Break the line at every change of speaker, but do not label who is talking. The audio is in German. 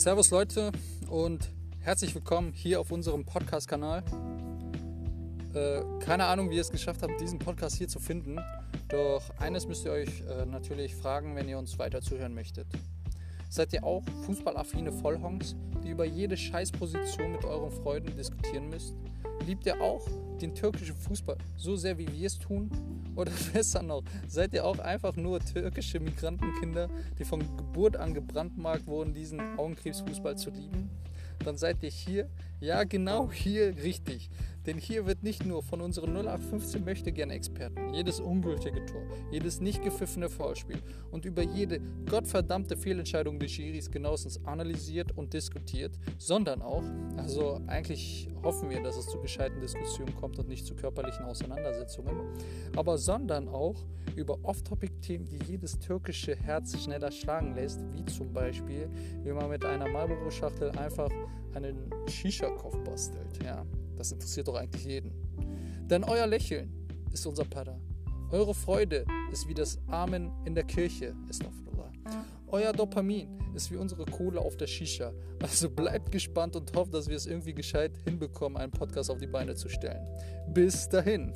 Servus Leute und herzlich willkommen hier auf unserem Podcast-Kanal. Äh, keine Ahnung, wie ihr es geschafft habt, diesen Podcast hier zu finden. Doch eines müsst ihr euch äh, natürlich fragen, wenn ihr uns weiter zuhören möchtet. Seid ihr auch fußballaffine Vollhongs, die über jede Scheißposition mit euren Freunden diskutieren müsst? Liebt ihr auch den türkischen Fußball so sehr, wie wir es tun? Oder besser noch, seid ihr auch einfach nur türkische Migrantenkinder, die von Geburt an gebrandmarkt wurden, diesen Augenkrebsfußball zu lieben? Dann seid ihr hier, ja genau hier richtig. Denn hier wird nicht nur von unseren 0815 Möchtegern-Experten jedes ungültige Tor, jedes nicht gepfiffene Foulspiel und über jede gottverdammte Fehlentscheidung des Schiris genauestens analysiert und diskutiert, sondern auch, also eigentlich hoffen wir, dass es zu gescheiten Diskussionen kommt und nicht zu körperlichen Auseinandersetzungen, aber sondern auch über Off-Topic-Themen, die jedes türkische Herz schneller schlagen lässt, wie zum Beispiel, wie man mit einer Marlboro-Schachtel einfach einen Shisha-Kopf bastelt. Ja, das interessiert doch eigentlich jeden. Denn euer Lächeln ist unser Pada. Eure Freude ist wie das Amen in der Kirche. Euer Dopamin ist wie unsere Kohle auf der Shisha. Also bleibt gespannt und hofft, dass wir es irgendwie gescheit hinbekommen, einen Podcast auf die Beine zu stellen. Bis dahin.